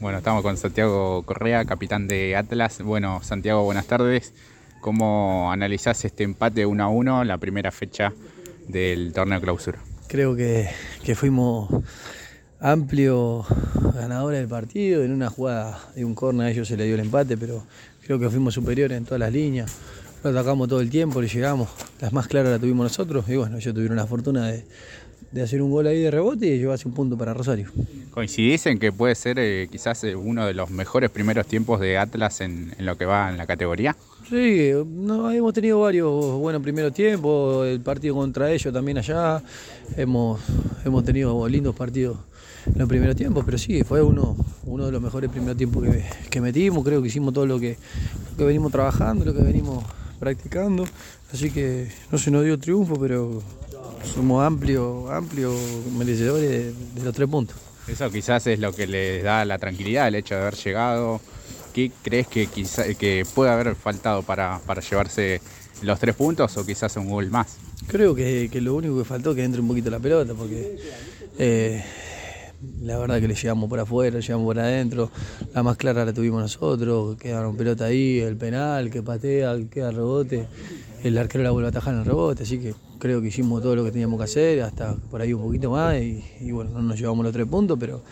Bueno, estamos con Santiago Correa, capitán de Atlas. Bueno, Santiago, buenas tardes. ¿Cómo analizás este empate 1 a 1, la primera fecha del torneo clausura? Creo que, fuimos amplio ganadores del partido. En una jugada de un corner a ellos se le dio el empate, pero creo que fuimos superiores en todas las líneas. Lo atacamos todo el tiempo, le llegamos. Las más claras las tuvimos nosotros y bueno, ellos tuvieron la fortuna de, de hacer un gol ahí de rebote y llevarse un punto para Rosario. ¿Coincidís en que puede ser eh, quizás eh, uno de los mejores primeros tiempos de Atlas en, lo que va en la categoría? Sí, no, hemos tenido varios buenos primeros tiempos, el partido contra ellos también allá, hemos, hemos tenido lindos partidos en los primeros tiempos, pero sí, fue uno, uno de los mejores primeros tiempos que, metimos, creo que hicimos todo lo que, lo que venimos trabajando, lo que venimos practicando, así que no se nos dio triunfo, pero somos amplios amplio merecedores de, los tres puntos. Eso quizás es lo que les da la tranquilidad, el hecho de haber llegado. ¿Qué crees que, quizá, que puede haber faltado para, llevarse los tres puntos o quizás un gol más? Creo que, lo único que faltó es que entre un poquito la pelota, porque eh, la verdad que le llegamos por afuera, llegamos por adentro, la más clara la tuvimos nosotros, quedaron pelota ahí, el penal, que patea, que queda rebote, el arquero la vuelve a atajar en el rebote, así que creo que hicimos todo lo que teníamos que hacer, hasta por ahí un poquito más, y, bueno, no nos llevamos los tres puntos, pero,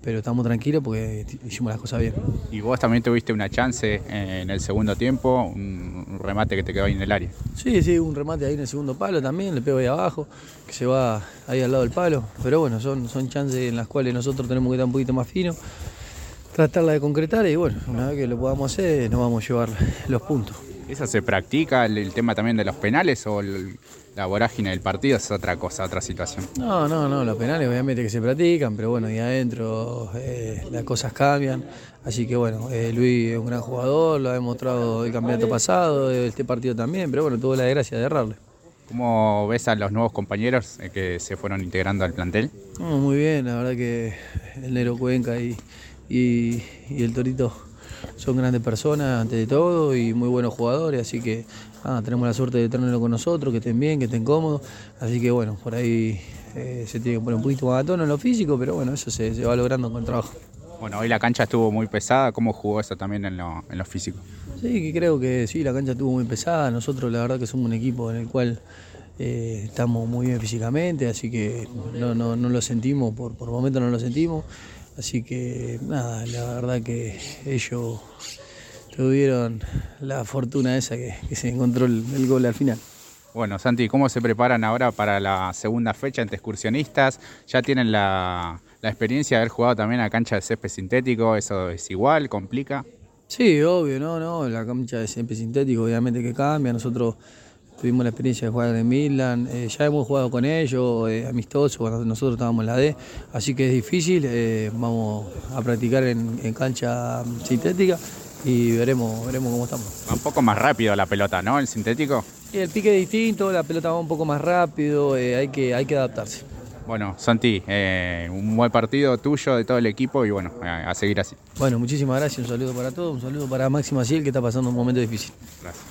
pero estamos tranquilos porque hicimos las cosas bien. Y vos también tuviste una chance en el segundo tiempo, un remate que te quedó ahí en el área. Sí, sí, un remate ahí en el segundo palo también, le pego ahí abajo, que se va ahí al lado del palo, pero bueno, son, son chances en las cuales nosotros tenemos que estar un poquito más finos tratarla de concretar y bueno, una vez que lo podamos hacer nos vamos a llevar los puntos. ¿Eso se practica, el, tema también de los penales o la vorágine del partido es otra cosa, otra situación? No, no, no, los penales obviamente que se practican, pero bueno, ahí adentro eh, las cosas cambian. Así que bueno, eh, Luis es un gran jugador, lo ha demostrado el campeonato pasado, este partido también, pero bueno, tuvo la desgracia de errarle. ¿Cómo ves a los nuevos compañeros eh, que se fueron integrando al plantel? muy bien, la verdad que el Nero Cuenca y, y el Torito son grandes personas ante todo y muy buenos jugadores, así que tenemos la suerte de tenerlo con nosotros, que estén bien, que estén cómodos, así que bueno, por ahí eh, se tiene que poner un poquito más a tono en lo físico, pero bueno, eso se, va logrando con el trabajo. Bueno, hoy la cancha estuvo muy pesada, ¿cómo jugó eso también en lo, físico? Sí, que creo que sí, la cancha estuvo muy pesada, nosotros la verdad que somos un equipo en el cual eh, estamos muy bien físicamente, así que no, no, no lo sentimos, por, por momentos no lo sentimos. Así que nada, la verdad que ellos tuvieron la fortuna esa que, se encontró el, gol al final. Bueno, Santi, ¿cómo se preparan ahora para la segunda fecha entre excursionistas? ¿Ya tienen la, experiencia de haber jugado también a cancha de césped sintético? ¿Eso es igual? ¿Complica? Sí, obvio, no, no, la cancha de césped sintético obviamente que cambia. Nosotros Tuvimos la experiencia de jugar en Milan, eh, ya hemos jugado con ellos, eh, amistosos, cuando nosotros estábamos en la D, así que es difícil, eh, vamos a practicar en, cancha sintética y veremos, veremos cómo estamos. Va un poco más rápido la pelota, ¿no? El sintético. El pique es distinto, la pelota va un poco más rápido, hay, que, hay que adaptarse. Bueno, Santi, un buen partido tuyo, de todo el equipo y bueno, a, seguir así. Bueno, muchísimas gracias, un saludo para todos, un saludo para Máximo Asiel que está pasando un momento difícil. Gracias.